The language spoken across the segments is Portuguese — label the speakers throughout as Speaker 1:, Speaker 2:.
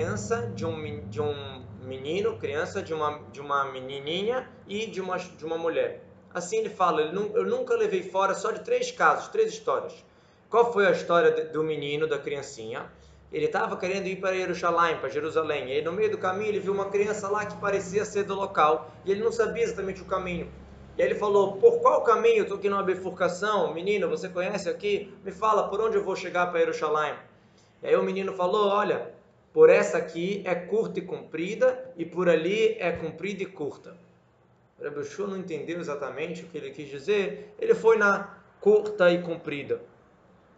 Speaker 1: criança de um, de um menino, criança de uma, de uma menininha e de uma, de uma mulher. Assim ele fala, ele, eu nunca levei fora só de três casos, três histórias. Qual foi a história do menino, da criancinha? Ele estava querendo ir para Jerusalém, para Jerusalém. E aí, no meio do caminho ele viu uma criança lá que parecia ser do local e ele não sabia exatamente o caminho. E aí ele falou: Por qual caminho? Estou aqui numa bifurcação. Menino, você conhece aqui? Me fala por onde eu vou chegar para Jerusalém. E aí o menino falou: Olha, por essa aqui é curta e comprida e por ali é comprida e curta. O não entendeu exatamente o que ele quis dizer. Ele foi na curta e comprida.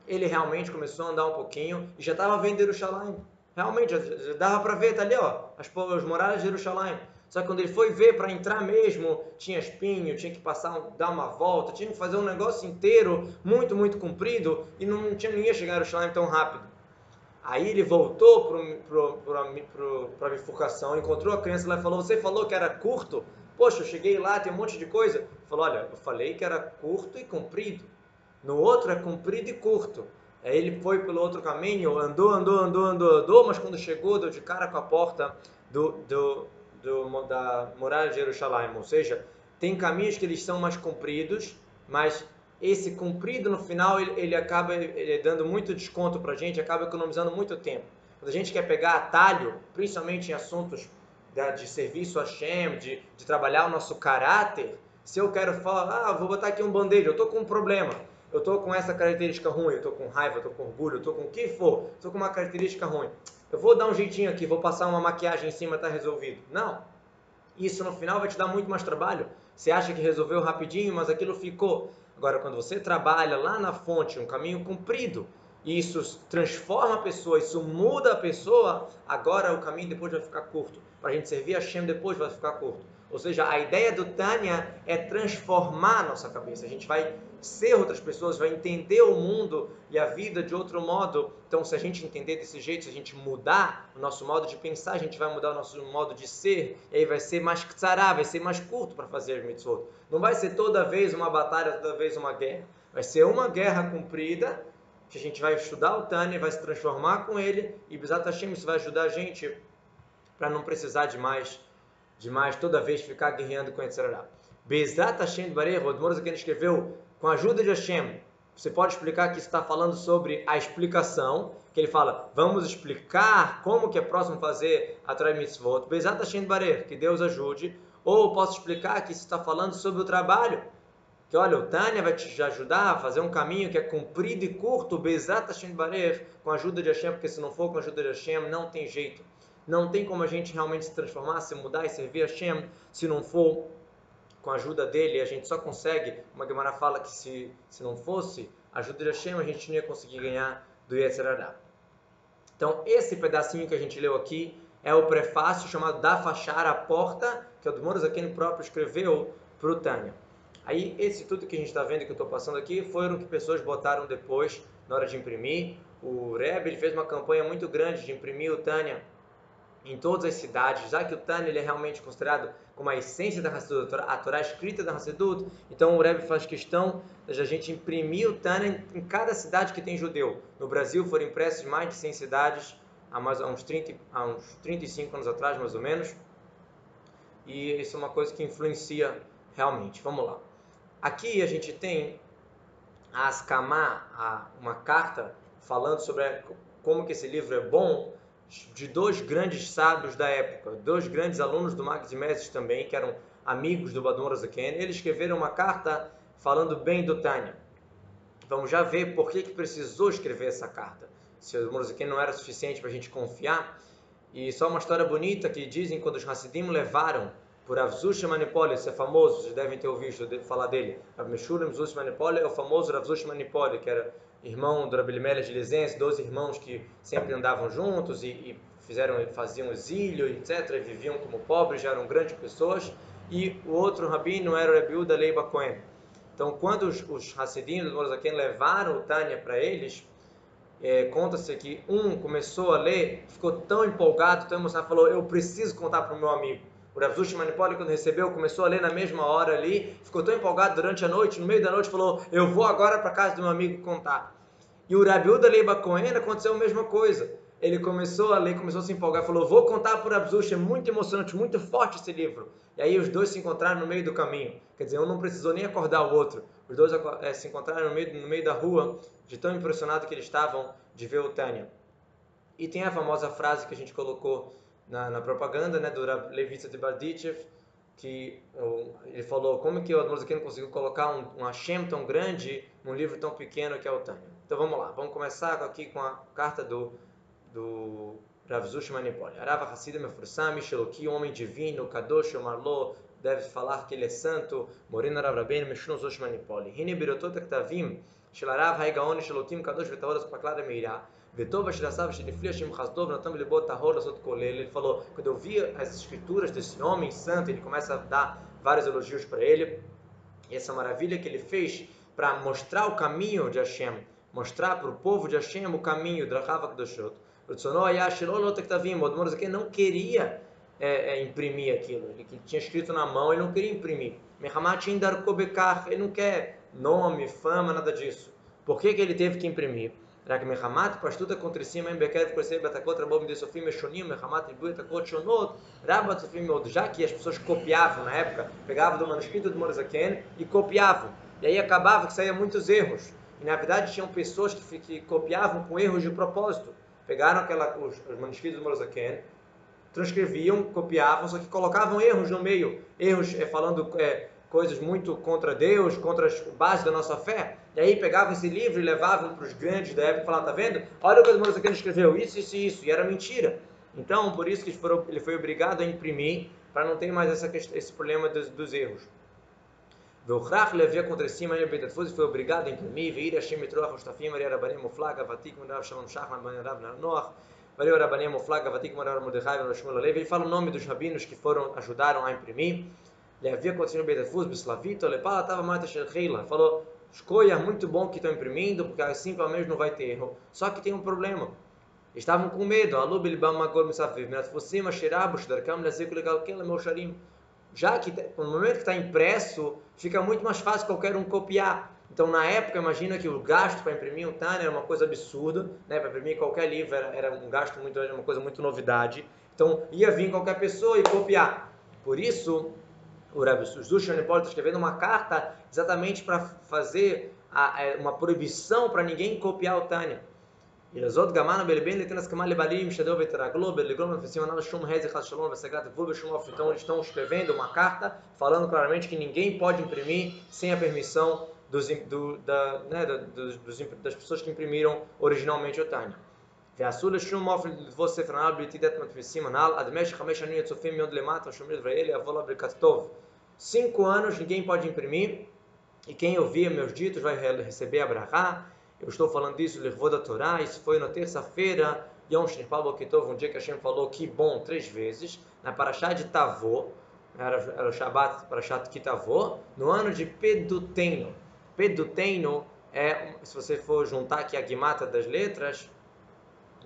Speaker 1: Ele realmente começou a andar um pouquinho e já estava vendo Jerusalém. Realmente, já, dava para ver, tá ali, ó, as, as muralhas de Jerusalém. Só que quando ele foi ver para entrar mesmo, tinha espinho, tinha que passar, dar uma volta, tinha que fazer um negócio inteiro, muito, muito comprido, e não, tinha, não ia chegar a Jerusalém tão rápido. Aí ele voltou para a bifurcação, encontrou a criança lá e falou: Você falou que era curto? Poxa, eu cheguei lá, tem um monte de coisa. Ele falou: Olha, eu falei que era curto e comprido. No outro é comprido e curto. Aí ele foi pelo outro caminho, andou, andou, andou, andou, andou, mas quando chegou, deu de cara com a porta do, do, do, da muralha de Jerusalém. Ou seja, tem caminhos que eles são mais compridos, mas esse comprido no final ele, ele acaba ele dando muito desconto para a gente, acaba economizando muito tempo. Quando a gente quer pegar atalho, principalmente em assuntos de, de serviço a Shem, de, de trabalhar o nosso caráter, se eu quero falar, ah, vou botar aqui um band-aid, eu estou com um problema eu estou com essa característica ruim, eu estou com raiva, eu estou com orgulho, eu estou com o que for, estou com uma característica ruim. Eu vou dar um jeitinho aqui, vou passar uma maquiagem em cima, está resolvido. Não. Isso no final vai te dar muito mais trabalho. Você acha que resolveu rapidinho, mas aquilo ficou. Agora, quando você trabalha lá na fonte, um caminho comprido, e isso transforma a pessoa, isso muda a pessoa, agora o caminho depois vai ficar curto. Para a gente servir a Shem depois vai ficar curto. Ou seja, a ideia do Tânia é transformar a nossa cabeça. A gente vai ser outras pessoas, vai entender o mundo e a vida de outro modo. Então, se a gente entender desse jeito, se a gente mudar o nosso modo de pensar, a gente vai mudar o nosso modo de ser, e aí vai ser mais tzará, vai ser mais curto para fazer mitzvot. Não vai ser toda vez uma batalha, toda vez uma guerra. Vai ser uma guerra cumprida, que a gente vai estudar o Tânia, vai se transformar com ele, e Bezat Hashem, isso vai ajudar a gente para não precisar de mais, de mais toda vez ficar guerreando com Yetzirah. Bezat Hashem Barei, Rodmores aqui escreveu com a ajuda de Hashem, você pode explicar que está falando sobre a explicação, que ele fala, vamos explicar como que é próximo fazer a Torah Mitzvot, Bezat Hashem Barer, que Deus ajude, ou posso explicar que está falando sobre o trabalho, que olha, o Tânia vai te ajudar a fazer um caminho que é comprido e curto, Bezat Hashem Barer, com a ajuda de Hashem, porque se não for com a ajuda de Hashem, não tem jeito. Não tem como a gente realmente se transformar, se mudar e servir a Hashem, se não for com a ajuda dele, a gente só consegue, uma Gemara fala que se, se não fosse a ajuda de Hashem, a gente não ia conseguir ganhar do Yetzirará. Então, esse pedacinho que a gente leu aqui é o prefácio chamado Da Fachar a Porta, que o no próprio escreveu para o Tânia. Aí, esse tudo que a gente está vendo que eu estou passando aqui, foram que pessoas botaram depois, na hora de imprimir. O Rebbe fez uma campanha muito grande de imprimir o Tânia em todas as cidades, já que o Tânia ele é realmente considerado como a essência da Hassidut, a Torá escrita da Hassidut, então o Rebbe faz questão de a gente imprimir o Tânia em cada cidade que tem judeu. No Brasil foram impressos mais de 100 cidades há, mais, há, uns 30, há uns 35 anos atrás, mais ou menos, e isso é uma coisa que influencia realmente. Vamos lá. Aqui a gente tem a Askamá, uma carta falando sobre como que esse livro é bom, de dois grandes sábios da época, dois grandes alunos do Max Mestres também, que eram amigos do Badon Razaken, eles escreveram uma carta falando bem do Tânia. Vamos já ver por que, que precisou escrever essa carta. Se o Morazaken não era suficiente para a gente confiar. E só uma história bonita que dizem quando os Hassidim levaram por Avzush Manipoli, esse é famoso, vocês devem ter ouvido falar dele. Avmeshurim Zush Manipoli é o famoso Avzush Manipoli, que era irmão do Rabilimelech de Lizense, dois irmãos que sempre andavam juntos e, e fizeram, faziam exílio, etc., e viviam como pobres, já eram grandes pessoas, e o outro rabino era o Rebiuda Leiba Cohen. Então, quando os, os Hassidim do levaram o Tânia para eles, é, conta-se que um começou a ler, ficou tão empolgado, tão emocionado, falou, eu preciso contar para o meu amigo. O Rav Manipoli, quando recebeu, começou a ler na mesma hora ali, ficou tão empolgado durante a noite, no meio da noite falou, eu vou agora para casa do meu amigo contar. E o Rabiuda Leiba Cohen aconteceu a mesma coisa. ele começou a ler, começou a se empolgar, falou: Vou contar por Abzush, é muito emocionante, muito forte esse livro. E aí os dois se encontraram no meio do caminho. Quer dizer, um não precisou nem acordar o outro. Os dois é, se encontraram no meio, no meio da rua, de tão impressionado que eles estavam de ver o Tânia. E tem a famosa frase que a gente colocou na, na propaganda né, do Levita de Bardichev, que ele falou como que o Admorzakin conseguiu colocar um, um Hashem tão grande num livro tão pequeno que é o Tânia. Então vamos lá, vamos começar aqui com a carta do, do Rav Zush Manipoli. Arava Hassid Mefursam, Sheloki, homem divino, Kadosh, Marlo, deve falar que ele é santo, Morina Rav Rabbeinu, Mishnu Zush Manipoli. Hine Birotot Ektavim, Shelarav Haigaon, Shelokim, Kadosh, Vetavoros, Paklara, Meirah. Ele falou, quando eu vi as escrituras desse homem santo, ele começa a dar vários elogios para ele. E essa maravilha que ele fez para mostrar o caminho de Hashem, mostrar para o povo de Hashem o caminho, Ele O não queria é, é, imprimir aquilo. Ele que tinha escrito na mão, ele não queria imprimir. Ele não quer nome, fama, nada disso. Por que, que ele teve que imprimir? רק מחמת פשטות הקונטרסים הם בקרב כל ישראל בתקות רבות מדי סופים משונים, מחמת ריבוי תקות שונות, רב הצופים מאוד, já que as pessoas copiavam na época, pegavam do manuscrito do Morazaken e copiavam. E aí acabava que saíam muitos erros. E na verdade tinham pessoas que, que copiavam com erros de propósito. Pegaram aquela, os, os manuscritos do Morazaken, transcreviam, copiavam, só que colocavam erros no meio, erros é, falando é, coisas muito contra Deus, contra as bases da nossa fé. E aí pegavam esse livro e levavam para os grandes da época e falavam, tá vendo? Olha o que o Moisés escreveu, isso, isso e isso. E era mentira. Então, por isso que ele foi obrigado a imprimir, para não ter mais essa, esse problema dos, dos erros. והוכרח להביא contra cima em בית הדפוס foi obrigado a imprimir, ואיר השם מטרוח ושטפים, הרי הרבנים מופלג, הוותיק מרב שלום שחמן, בן רב נוח, והרי הרבנים מופלג, הוותיק מרב מרדכי ורב שמואל הלוי, ele fala o nome dos rabinos que foram, ajudaram a imprimir, Leavia continua bem defus, bislavito, lepala estava mais Sheila. Falou, escolha muito bom que estão imprimindo, porque assim pelo menos não vai ter erro. Só que tem um problema. Estavam com medo. Alu bilbam magor misafiv, mirat fosima shirabu, shdarkam lezeku legal kela meu sharim. Já que no momento que está impresso, fica muito mais fácil qualquer um copiar. Então, na época, imagina que o gasto para imprimir um Tânia era uma coisa absurda, né? Para imprimir qualquer livro era, era um gasto muito, uma coisa muito novidade. Então, ia vir qualquer pessoa e copiar. Por isso, o Rebbe Susdushan está escrevendo uma carta exatamente para fazer a, a, uma proibição para ninguém copiar o Tânia. Irazot gamano belben letenas kamal lebalim shadov veteraglo beligom nafesimanav shum heze chashalom vesegat vub shum of. Então eles estão escrevendo uma carta falando claramente que ninguém pode imprimir sem a permissão dos, do, da, né, dos, dos, das pessoas que imprimiram originalmente o Tânia. ואסור לשום אופן לתפוס ספר הנ"ל בלי תדעת מדפיסים הנ"ל, עד משך חמש שנים יצופים מיד למטה ושומרים דברי אלה יבוא לה ברכת טוב. Cinco anos ninguém pode imprimir, e quem ouvir meus ditos vai receber a brahá. Eu estou falando isso, levou da Torá, isso foi na terça-feira, Yom Shnipal Bokitov, um dia que Hashem falou que bom três vezes, na Parashá de Tavô, era, era o Shabbat Parashat Kitavô, no ano de Peduteno. Peduteno é, se você for juntar aqui a guimata das letras,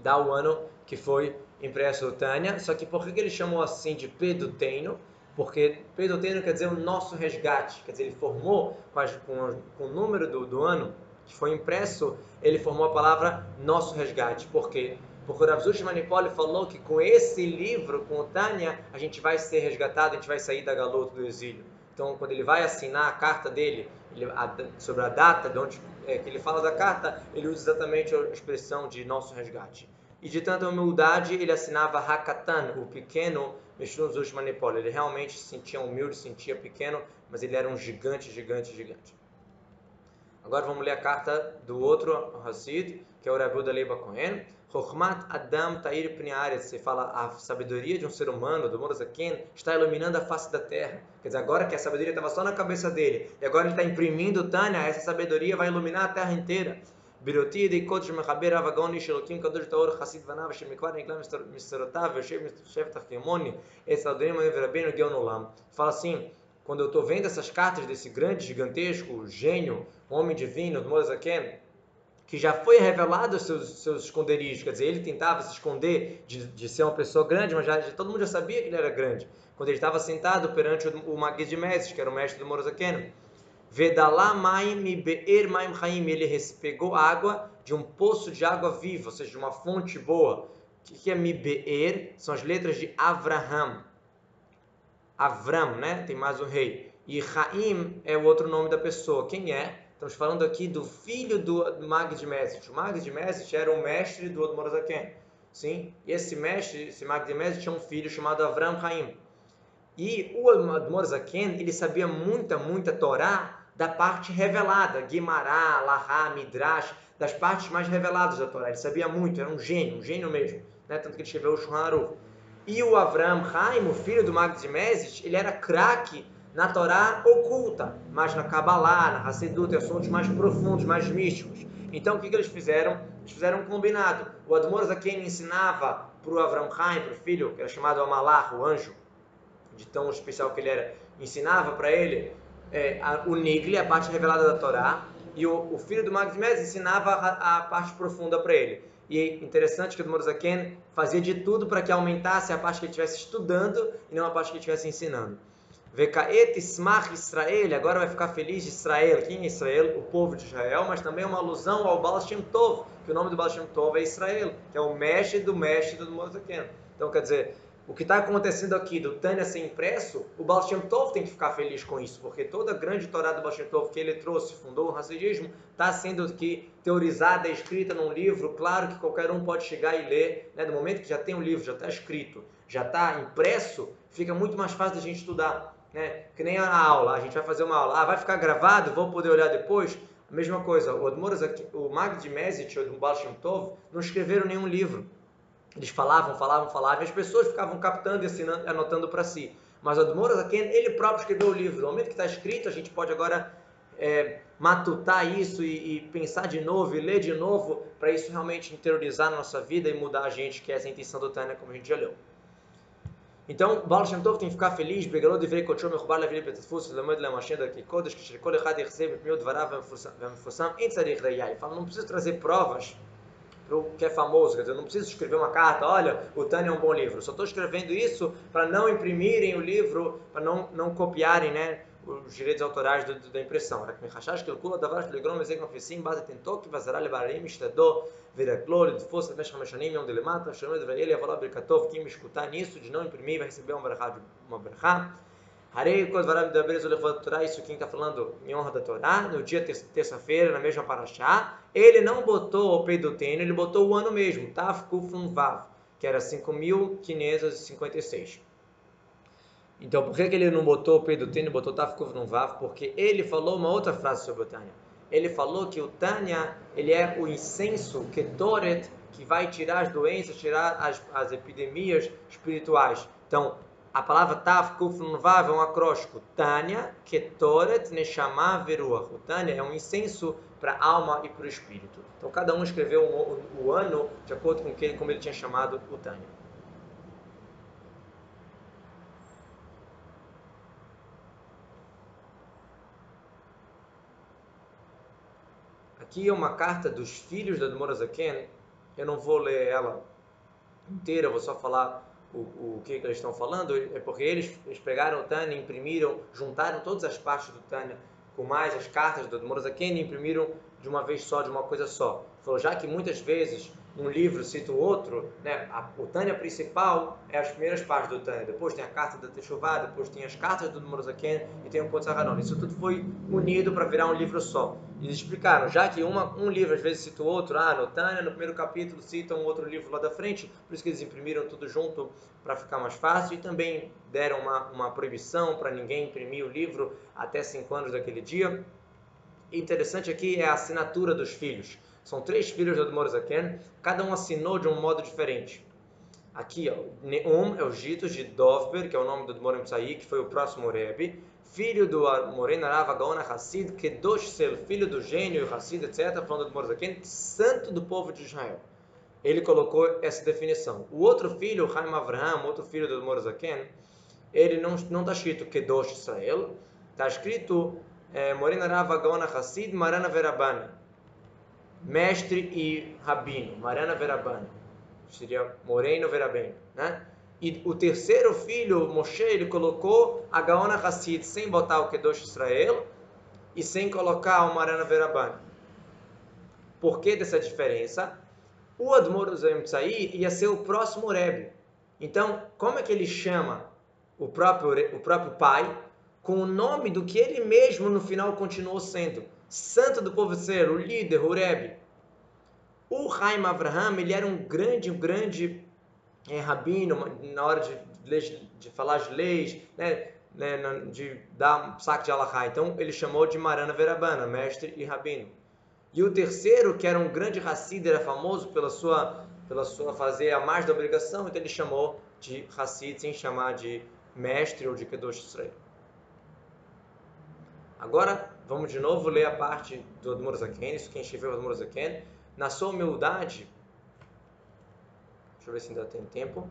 Speaker 1: dá o ano que foi impresso Tânia, só que por que ele chamou assim de Peduteno? porque Pedro Teno quer dizer o nosso resgate, quer dizer, ele formou com, com o número do, do, ano que foi impresso, ele formou a palavra nosso resgate. Por quê? Porque o Ravzush Manipoli falou que com esse livro, com o Tânia, a gente vai ser resgatado, a gente vai sair da galota do exílio. Então, quando ele vai assinar a carta dele, ele, a, sobre a data de onde é, que ele fala da carta, ele usa exatamente a expressão de nosso resgate. E de tanta humildade, ele assinava Hakatan, o pequeno, Mishun Zush Manipol. Ele realmente se sentia humilde, se sentia pequeno, mas ele era um gigante, gigante, gigante. Agora vamos ler a carta do outro Hassid, que é o Rabu da Leiba Kohen. Chokhmat Adam Tair Pniaret, você fala a sabedoria de um ser humano, do Morazaken, está iluminando a face da terra. Quer dizer, agora que a sabedoria estava só na cabeça dele, e agora ele está imprimindo Tânia, essa sabedoria vai iluminar a terra inteira. בראותי ידי קודש מחבר רב הגאוני שאלוקים קדוש טהור חסיד בניו שמכבר נגלה מסתרותיו ויושב יושב תחת כמוני אצל אדוני מהם ורבנו גאון עולם. Fala assim, quando eu estou vendo essas cartas desse grande, gigantesco, gênio, homem divino, do Mozaken, que já foi revelado seus, seus esconderijos, quer dizer, ele tentava se esconder de, de ser uma pessoa grande, mas já, todo mundo já sabia que ele era grande. Quando ele estava sentado perante o, o de Mestres, que era o mestre do Mozaken, Vedalá maim be'er maim chaim. Ele pegou água de um poço de água viva, ou seja, de uma fonte boa. O que é Mibeer? São as letras de Avraham. Avram, né? Tem mais um rei. E Raim é o outro nome da pessoa. Quem é? Estamos falando aqui do filho do Mag de. O Mag de era o mestre do Admorazaken. Sim? E esse mestre, esse Mag de tinha um filho chamado Avram Raim. E o Admorazaken, ele sabia muita, muita Torá da parte revelada. Guimará, Lahá, Midrash, das partes mais reveladas da Torá. Ele sabia muito, era um gênio, um gênio mesmo. Né? Tanto que ele escreveu o Shulchan E o Avram Haim, o filho do Mag de ele era craque na Torá oculta, mas na Kabbalah, na Hassedut, assuntos mais profundos, mais místicos. Então, o que, que eles fizeram? Eles fizeram um combinado. O Admor Zaken ensinava para o Avram Haim, para o filho, que era chamado Amalah, o anjo, de tão especial que ele era, ensinava para ele é, a, o Nigli, a parte revelada da Torá, e o, o filho do Magdimés ensinava a, a parte profunda para ele. E é interessante que o Admor Zaken fazia de tudo para que aumentasse a parte que ele estivesse estudando e não a parte que ele estivesse ensinando. Vekaet Ismach Israel, agora vai ficar feliz Israel. Quem é Israel? O povo de Israel, mas também é uma alusão ao Baal Shem Tov, que o nome do Baal Shem Tov é Israel, que é o mestre do mestre do Mozaken. Então, quer dizer, o que está acontecendo aqui do Tânia ser impresso, o Baal Shem Tov tem que ficar feliz com isso, porque toda a grande Torá do Baal Shem Tov que ele trouxe, fundou o Hassidismo, está sendo aqui teorizada, escrita num livro, claro que qualquer um pode chegar e ler, né? do momento que já tem um livro, já está escrito, já está impresso, fica muito mais fácil da gente estudar né? Que nem a aula, a gente vai fazer uma aula, ah, vai ficar gravado, vou poder olhar depois. A mesma coisa, o Admoras, o Mag de do Baal Tov, não escreveram nenhum livro. Eles falavam, falavam, falavam, e as pessoas ficavam captando e assinando, anotando para si. Mas o Admoras, ele próprio escreveu o livro. No momento que está escrito, a gente pode agora é, matutar isso e, e, pensar de novo e ler de novo para isso realmente interiorizar na nossa vida e mudar a gente, que é essa intenção do Tânia, como a gente já leu então, Baal Shem Tov tem que ficar feliz, Begalod Ivrei Kotshom Mechubal Levi Petfus, Lamed Lem Hashem Darki Kodesh, Kishrekol Echad Yechzeb Mipmiot Varav Vemfusam, Em Tzarich Dayai. Ele fala, não preciso trazer provas para o que é famoso, quer dizer, não preciso escrever uma carta, olha, o Tânia é um bom livro. Só estou escrevendo isso para não imprimirem o livro, para não, não copiarem, né? os direitos autorais do, do, da impressão. Rak Mechashash calcula davar shlegrom ezek mafesim base tentok vazara lebarim ishtadó veraklo ledfos lemesh chameshanim yom delemata shomed vaele avolá berkatov kim escutar nisso de não imprimir vai receber uma berachá uma berachá Harei kol dvaram medaber zolech vod Torá, isso quem está falando em honra da Torá, no dia terça-feira, na mesma paraxá, ele não botou o peidotênio, ele botou o ano mesmo, Tafkufun Vav, que era 5.556. Então, por que, que ele não botou o P do Tânia, botou Tafkuf no Vav? Porque ele falou uma outra frase sobre o Tânia. Ele falou que o Tânia, ele é o incenso, Ketoret, que vai tirar as doenças, tirar as, as epidemias espirituais. Então, a palavra Tafkuf no Vav é um acróstico. Tânia, Ketoret, Neshama, Veruach. O Tânia é um incenso para a alma e para o espírito. Então, cada um escreveu o ano de acordo com que, como ele tinha chamado o Tânia. Aqui é uma carta dos filhos da Morazaken. Eu não vou ler ela inteira, vou só falar o, o que, que eles estão falando. É porque eles, eles pegaram o Tânia, imprimiram, juntaram todas as partes do Tânia com mais as cartas do Morazaken e imprimiram de uma vez só, de uma coisa só. Falou, já que muitas vezes um livro cita o outro, né? A, o Tânia principal é as primeiras partes do Tânia, depois tem a carta da Teshuvah, depois tem as cartas do Morazaken e tem o Kontz Isso tudo foi unido para virar um livro só. Eles explicaram, já que uma, um livro às vezes cita o outro, ah, no Tânia, no primeiro capítulo cita um outro livro lá da frente, por isso que eles imprimiram tudo junto para ficar mais fácil e também deram uma, uma proibição para ninguém imprimir o livro até cinco anos daquele dia. Interessante aqui é a assinatura dos filhos. São três filhos do Admor Zaken, cada um assinou de um modo diferente. Aqui, ó, Neum é o Gitos de Dovber, que é o nome do Admor Mtsai, que foi o próximo Rebbe, filho do Morena Narava Gaona Hassid, Kedosh Sel, filho do gênio Hassid, etc., falando do Admor Zaken, santo do povo de Israel. Ele colocou essa definição. O outro filho, Haim Avraham, outro filho do Admor Zaken, ele não está escrito Kedosh Israel, está escrito é, Morena Narava Gaona Hassid, Marana Verabana mestre e rabino, Marana Verabana, seria Moreno Verabeno, né? E o terceiro filho, Moshe, ele colocou a Gaona Hassid sem botar o Kedosh Israel e sem colocar o Marana Verabana. Por que dessa diferença? O Admor Tzai ia ser o próximo Rebbe. Então, como é que ele chama o próprio, o próprio pai com o nome do que ele mesmo no final continuou sendo? Santo do povo ser, o líder, o Rebbe. O Haim Avraham, ele era um grande, um grande é, rabino na hora de, de falar as leis, né, né, de dar um saco de alahá. Então, ele chamou de Marana Verabana, mestre e rabino. E o terceiro, que era um grande Hassid, era famoso pela sua, pela sua fazer a mais da obrigação, então ele chamou de Hassid, sem chamar de mestre ou de Kedosh Israel. Agora, vamos de novo ler a parte do Admor Zaken, isso quem escreveu o Admor Zaken. Na sua humildade, deixa eu ver se ainda tem tempo.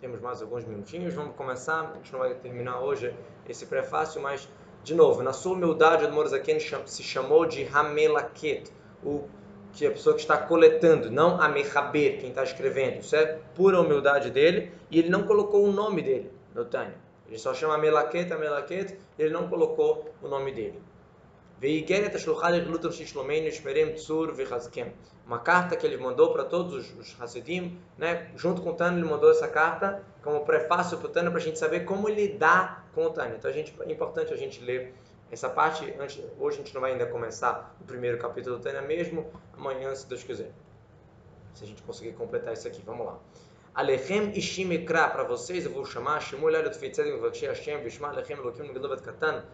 Speaker 1: temos mais alguns minutinhos, vamos começar. A gente não vai terminar hoje esse prefácio, mas, de novo, na sua humildade, Admor Zaken se chamou de Hamelaket, o que é a pessoa que está coletando, não Amechaber, quem está escrevendo. Isso é pura humildade dele, e ele não colocou o nome dele no Tânia. Ele só chama Amelaket, Amelaket, ele não colocou o nome dele. Uma carta que ele mandou para todos os, os Hasidim, né? junto com o Tânia, ele mandou essa carta como prefácio para o Tânia, para a gente saber como lidar com o Tânia. Então a gente, é importante a gente ler essa parte. Antes, hoje a gente não vai ainda começar o primeiro capítulo do Tânia mesmo, amanhã, se Deus quiser. Se a gente conseguir completar isso aqui, vamos lá. Alechem Ishim Ikra, para vocês eu vou chamar, Shemul Elet Fitzedek Vavakshi Hashem, Vishma Alechem Elokim Ngedovet Katan,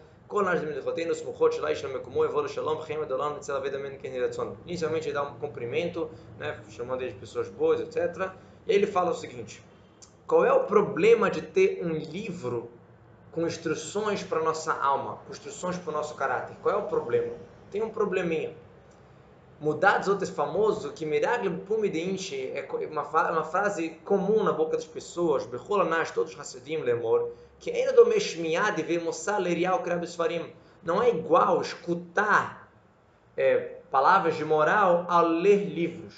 Speaker 1: Inicialmente ele dá um cumprimento, né, chamando de pessoas boas, etc. E ele fala o seguinte: qual é o problema de ter um livro com instruções para nossa alma, instruções para o nosso caráter? Qual é o problema? Tem um probleminha. Mudados outros famoso que Miragle Pumidinchi é uma, uma frase comum na boca das pessoas, Becholanas, todos Hassidim Lemor, que ainda do Meshmiad ve Mossar Lerial Krabisfarim. Não é igual escutar é, palavras de moral ao ler livros.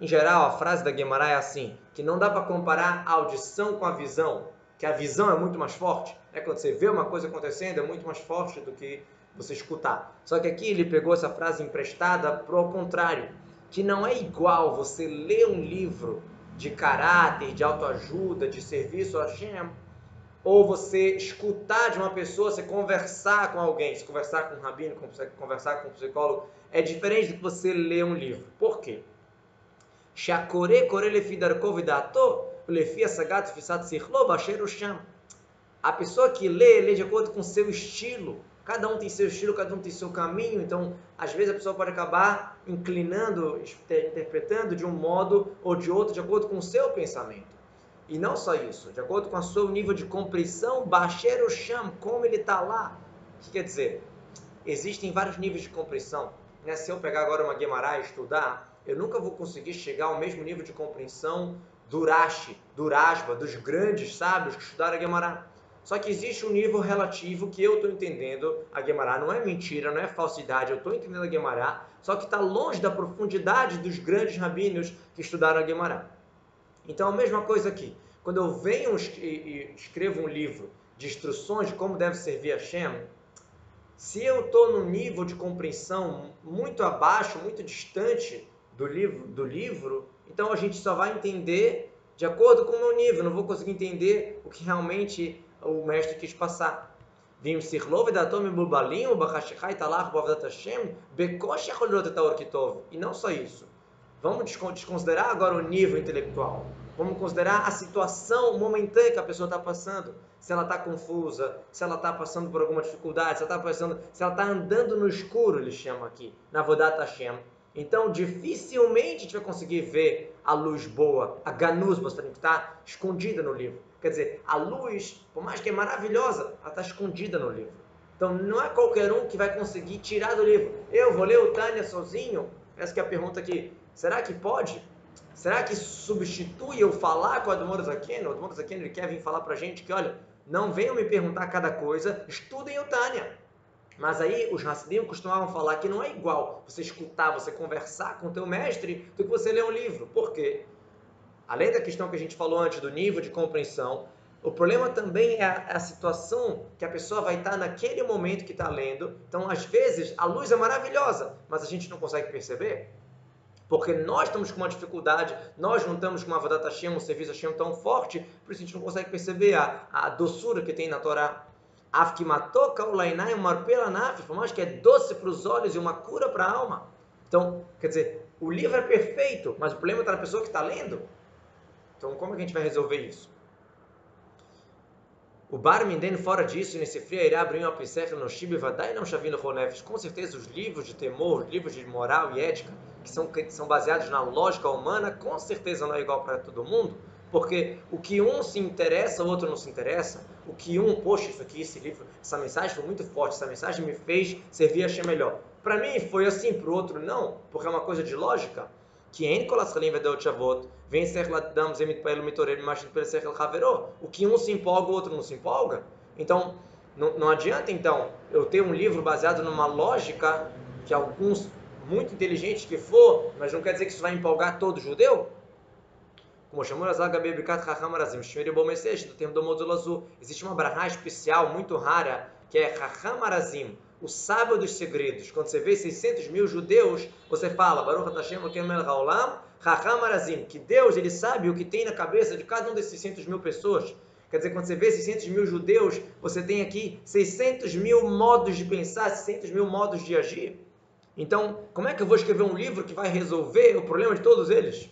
Speaker 1: Em geral, a frase da Guimarães é assim, que não dá para comparar a audição com a visão, que a visão é muito mais forte. É quando você vê uma coisa acontecendo, é muito mais forte do que você escutar. Só que aqui ele pegou essa frase emprestada para o contrário, que não é igual você ler um livro de caráter, de autoajuda, de serviço a Hashem, ou você escutar de uma pessoa, você conversar com alguém, se conversar com um rabino, conversar com um psicólogo, é diferente do que você ler um livro. Por quê? A pessoa que lê, lê de acordo com seu estilo. Cada um tem seu estilo, cada um tem seu caminho, então às vezes a pessoa pode acabar inclinando, interpretando de um modo ou de outro, de acordo com o seu pensamento. E não só isso, de acordo com o seu nível de compreensão, baixer o como ele está lá. O que quer dizer? Existem vários níveis de compreensão. Né? Se eu pegar agora uma Guimarães e estudar, eu nunca vou conseguir chegar ao mesmo nível de compreensão do Rashi, do Rasba, dos grandes sábios que estudaram a Guimarães. Só que existe um nível relativo que eu estou entendendo a Guemará. Não é mentira, não é falsidade. Eu estou entendendo a Guemará, só que está longe da profundidade dos grandes rabinos que estudaram a Guemará. Então, a mesma coisa aqui. Quando eu venho e escrevo um livro de instruções de como deve servir a Shem, se eu estou num nível de compreensão muito abaixo, muito distante do livro, do livro, então a gente só vai entender de acordo com o meu nível. Não vou conseguir entender o que realmente o mestre quis passar. ואם שכלו ודעתו מבולבלים ובחשיכה יתהלך בעבודת השם, בקושי יכול לראות את האור כטוב. E não só isso. Vamos desconsiderar agora o nível intelectual. Vamos considerar a situação momentânea que a pessoa está passando. Se ela está confusa, se ela está passando por alguma dificuldade, se ela está passando, se ela está andando no escuro, ele chama aqui, na Vodat Hashem. Então, dificilmente a gente vai conseguir ver a luz boa, a ganuz, que está escondida no livro. Quer dizer, a luz, por mais que é maravilhosa, ela está escondida no livro. Então não é qualquer um que vai conseguir tirar do livro. Eu vou ler o Tânia sozinho? Essa é a pergunta aqui. Será que pode? Será que substitui eu falar com o Admor Zaken? O Admor Zaken ele quer vir falar para a gente que, olha, não venham me perguntar cada coisa, estudem o Tânia. Mas aí os Hassidim costumavam falar que não é igual você escutar, você conversar com o teu mestre do que você ler um livro. Por quê? Além da questão que a gente falou antes do nível de compreensão, O problema também é a, a, situação que a pessoa vai estar naquele momento que está lendo. Então, às vezes, a luz é maravilhosa, mas a gente não consegue perceber. Porque nós estamos com uma dificuldade, nós não estamos com uma Avodat Hashem, um serviço Hashem tão forte, por isso a gente não consegue perceber a, a doçura que tem na Torá. Afkimatoka ulainai marpela nafis, por mais que é doce para os olhos e uma cura para a alma. Então, quer dizer, o livro é perfeito, mas o problema está na pessoa que está lendo. Então, como é que a gente vai resolver isso? O Bar Minden, fora disso, nesse frio, irá abrir uma piscina no Shibi Vadai não Shavino Ronefes. Com certeza, os livros de temor, os livros de moral e ética, que são, que são baseados na lógica humana, com certeza não é igual para todo mundo, porque o que um se interessa, o outro não se interessa. O que um, poxa, isso aqui, esse livro, essa mensagem foi muito forte, essa mensagem me fez servir a achei melhor. Para mim foi assim, para o outro não, porque é uma coisa de lógica. Que em Kolaschalim Vedot Shavot, vem ser Ladam Zemit Paelu Mitorel Mashit Pereser Haveró. O que um se empolga, o outro não se empolga. Então, não, não adianta então eu ter um livro baseado numa lógica que alguns muito inteligentes que for, mas não quer dizer que isso vai empolgar todo judeu. Como chamou Azag Bebikat Chacham Arazim, Shmiri Bomesesh, do tempo do Modul Azul. Existe uma brahá especial, muito rara, que é Chacham Arazim, o sábio dos segredos. Quando você vê 600 mil judeus, você fala, Baruch Hashem Mel Haolam, Raham Arazim, que Deus ele sabe o que tem na cabeça de cada um desses 600 mil pessoas. Quer dizer, quando você vê 600 mil judeus, você tem aqui 600 mil modos de pensar, 600 mil modos de agir. Então, como é que eu vou escrever um livro que vai resolver o problema de todos eles?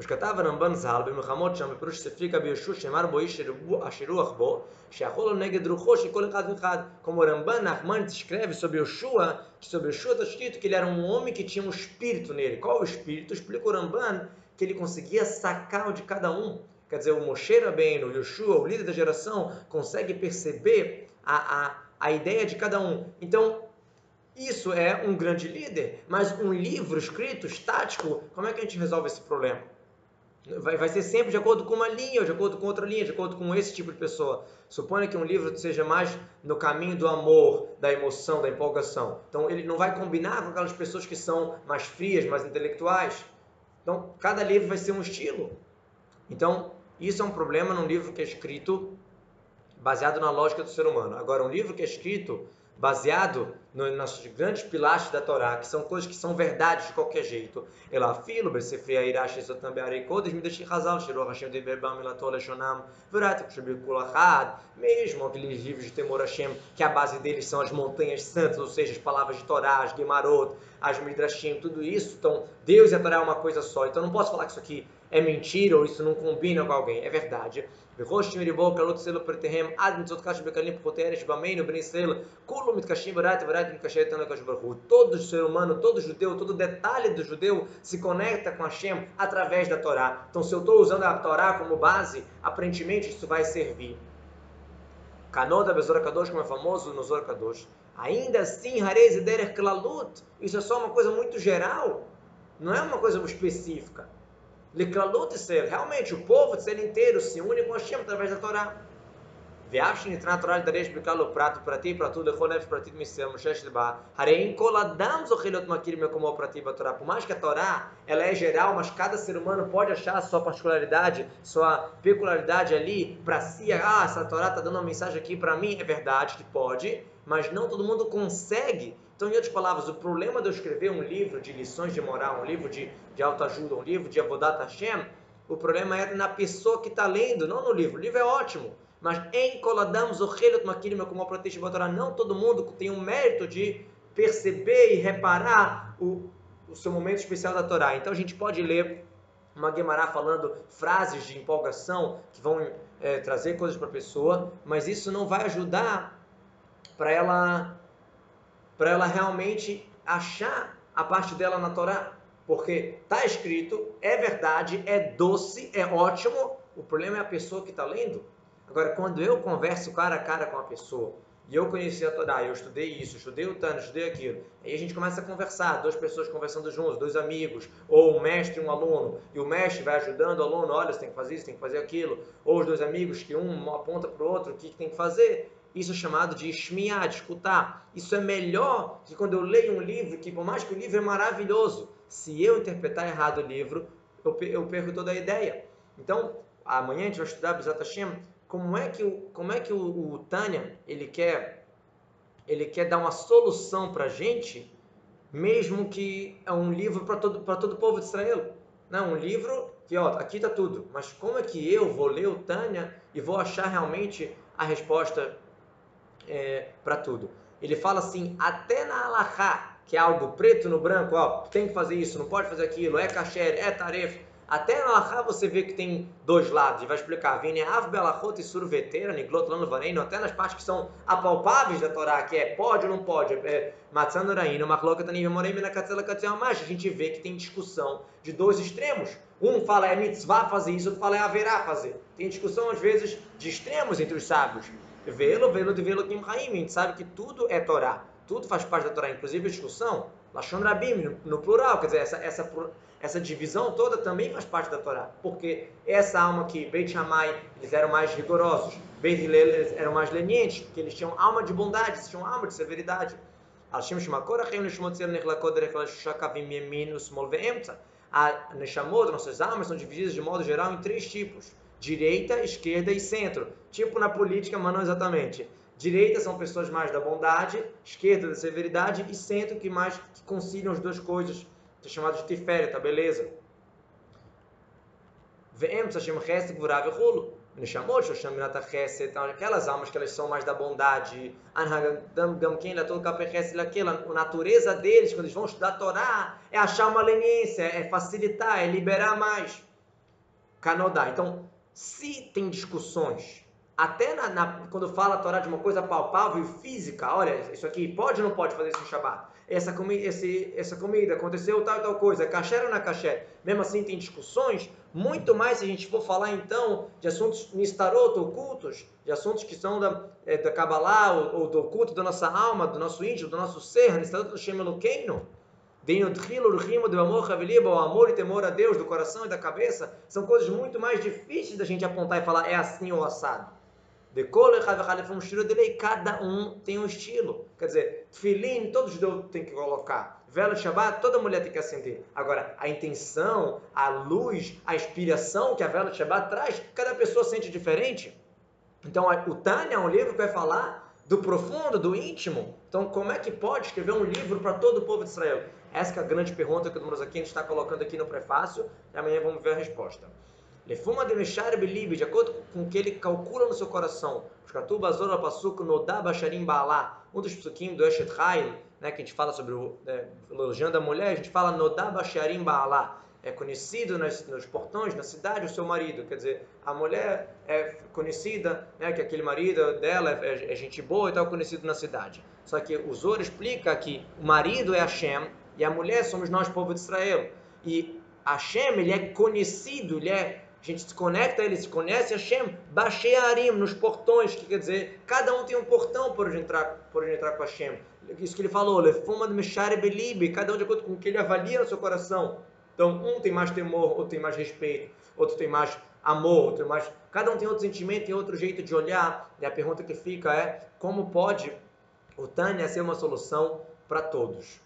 Speaker 1: ושכתב הרמב"ן ז"ל במלחמות שם בפירוש ספרי רבי יהושע שאמר בו איש אשר רוח בו שיכול לו נגד רוחו של כל אחד ואחד como Ramban Nachman escreve sobre Yoshua que sobre Yoshua está escrito que ele era um homem que tinha um espírito nele qual o espírito? explica o Ramban que ele conseguia sacar o de cada um quer dizer, o Moshe Rabbeinu, o Yoshua, o líder da geração consegue perceber a, a, a ideia de cada um então isso é um grande líder, mas um livro escrito, estático, como é que a gente resolve esse problema? Vai, vai ser sempre de acordo com uma linha, ou de acordo com outra linha, de acordo com esse tipo de pessoa. Suponha que um livro seja mais no caminho do amor, da emoção, da empolgação. Então ele não vai combinar com aquelas pessoas que são mais frias, mais intelectuais. Então cada livro vai ser um estilo. Então isso é um problema num livro que é escrito baseado na lógica do ser humano. Agora um livro que é escrito baseado no, nossos grandes pilares da Torá, que são coisas que são verdades de qualquer jeito. Ela filo, Besefria, Irash, Sotambe, Areikodes, deixe Hazal, shiru Hashem, Deberbam, Milatol, Leshonam, Vurat, Kushabikulahad, mesmo aqueles livros de Temor Hashem, que a base deles são as montanhas santas, ou seja, as palavras de Torá, as Gemarot, as Midrashim, tudo isso. Então, Deus e a Torá é uma coisa só. Então, não posso falar que isso aqui é mentira ou isso não combina com alguém. É verdade. וראש מריבו כלות סלו פרטיהם עד מצוות קש בקלים פחותיהם שבמינו בני ישראל כולו מתקשים ברייתא ורייתא מתקשר איתנו לקדוש ברוך הוא. Todo ser humano, todo judeu, todo detalhe do judeu se conecta com Hashem através da Torá. Então se eu estou usando a Torá como base, aparentemente isso vai servir. Kanoda Bezor Kadosh, como é famoso no Zor Kadosh. Ainda assim, Harez e Derech Klalut, isso é só uma coisa muito geral, não é uma coisa específica. Leklalut ser, realmente o povo de ser inteiro se une com Hashem através da Torá. Veashin itna Torá lhe darei explicá-lo prato para ti, para tudo, tu, lechonev para ti, misem, shesh leba, hareim koladam zochilot makir mekomo para ti, para Torá. Por mais que a Torá, ela é geral, mas cada ser humano pode achar a sua particularidade, sua peculiaridade ali para si. Ah, essa Torá está dando uma mensagem aqui para mim. É verdade que pode, mas não todo mundo consegue então, em outras palavras, o problema de eu escrever um livro de lições de moral, um livro de, de autoajuda, um livro de Avodat Hashem, o problema é na pessoa que está lendo, não no livro. O livro é ótimo, mas em Koladamos o como não todo mundo tem o mérito de perceber e reparar o, o seu momento especial da Torá. Então, a gente pode ler uma Gemara falando frases de empolgação que vão é, trazer coisas para a pessoa, mas isso não vai ajudar para ela para ela realmente achar a parte dela na Torá. Porque está escrito, é verdade, é doce, é ótimo. O problema é a pessoa que está lendo. Agora, quando eu converso cara a cara com a pessoa, e eu conheci a Torá, eu estudei isso, estudei o Tano, estudei aquilo, aí a gente começa a conversar, duas pessoas conversando juntos, dois amigos, ou um mestre e um aluno, e o mestre vai ajudando o aluno, olha, você tem que fazer isso, tem que fazer aquilo, ou os dois amigos que um aponta para o outro o que, que tem que fazer, isso é chamado de shmiá, de escutar. Isso é melhor que quando eu leio um livro, que por mais que o livro é maravilhoso, se eu interpretar errado o livro, eu perco toda a ideia. Então, amanhã a gente vai estudar Bezat Hashem, como é que o, como é que o, o Tânia, ele quer, ele quer dar uma solução para a gente, mesmo que é um livro para todo, todo o povo de Israel. Não, um livro que, ó, aqui está tudo. Mas como é que eu vou ler o Tânia e vou achar realmente a resposta é, para tudo? Ele fala assim, até na Alahá, que é algo preto no branco, ó, tem que fazer isso, não pode fazer aquilo, é kasher, é tarefa. Até na Alahá você vê que tem dois lados, e vai explicar. Vine av belachot e survetera, niglot lano vareino, até nas partes que são apalpáveis da Torá, que é pode ou não pode, é matzanoraino, machloka tanim morei na katzela katzela a gente vê que tem discussão de dois extremos. Um fala é mitzvah fazer isso, outro fala é haverá fazer. Tem discussão às vezes de extremos entre os sábios. Velo, velo de velo kim a gente sabe que tudo é Torá, tudo faz parte da Torá, inclusive a discussão, Lashon Rabim, no, plural, quer dizer, essa, essa essa divisão toda também faz parte da Torá, porque essa alma aqui, Beit Shammai, eles eram mais rigorosos, Beit Hillel, eles eram mais lenientes, porque eles tinham alma de bondade, eles tinham alma de severidade. A Neshamot, nossas almas, são divididas de modo geral em três tipos: direita, esquerda e centro. Tipo na política, mas não exatamente. Direita são pessoas mais da bondade, esquerda da severidade e centro que mais que conciliam as duas coisas Está chamado de Tiferet, a beleza. Ve'em Tzashem Chesed Gvurav Echulu. Neshamot, Shosham Minata Chesed, então, aquelas almas que elas são mais da bondade, Anhagam Gamken, todo Kapé Chesed, aquela, a natureza deles, quando eles vão estudar a Torá, é achar uma leniência, é facilitar, é liberar mais. Canodá. Então, se tem discussões, até na, na, quando fala a Torá de uma coisa palpável e física, olha, isso aqui pode ou não pode fazer isso no essa, comi esse, essa comida, aconteceu tal e tal coisa, caché ou é caché? Mesmo assim tem discussões, muito mais se a gente for falar então de assuntos nistarot, ocultos, de assuntos que são da, é, da Kabbalah ou, ou, do oculto da nossa alma, do nosso íntimo, do nosso ser, nistarot do Shem o amor e temor a Deus do coração e da cabeça, são coisas muito mais difíceis da gente apontar e falar é assim ou assado. De de lei, cada um tem um estilo. Quer dizer, filim, todo judeu tem que colocar. Vela Shabbat, toda mulher tem que acender. Agora, a intenção, a luz, a inspiração que a vela Shabbat traz, cada pessoa sente diferente. Então, o Tânia é um livro que vai falar do profundo, do íntimo. Então, como é que pode escrever um livro para todo o povo de Israel? Essa é a grande pergunta que o gente está colocando aqui no prefácio e amanhã vamos ver a resposta. Lefuma de Meshar Belibe, de acordo com o que ele calcula no seu coração. Shkatuba Azor Pasuk Nodá Basharim Baalá, um dos psukim do Eshet Haim, né, que a gente fala sobre o né, elogiando a mulher, a gente fala Nodá Basharim Baalá. É conhecido nas, nos portões da cidade o seu marido, quer dizer, a mulher é conhecida, né, que aquele marido dela é, é gente boa e tal, conhecido na cidade. Só que o Zor explica que o marido é Hashem e a mulher somos nós, povo de Israel. E Hashem, ele é conhecido, ele é a gente se conecta ele, se conhece Hashem, Bashearim, nos portões, que quer dizer, cada um tem um portão por onde entrar, por onde entrar com Hashem. Isso que ele falou, Lefuma de Meshare Belibe, cada um de acordo com o que ele avalia no seu coração. Então, um tem mais temor, outro tem mais respeito, outro tem mais amor, outro tem mais. Cada um tem outro sentimento, tem outro jeito de olhar. E a pergunta que fica é: como pode o Tânia ser uma solução para todos?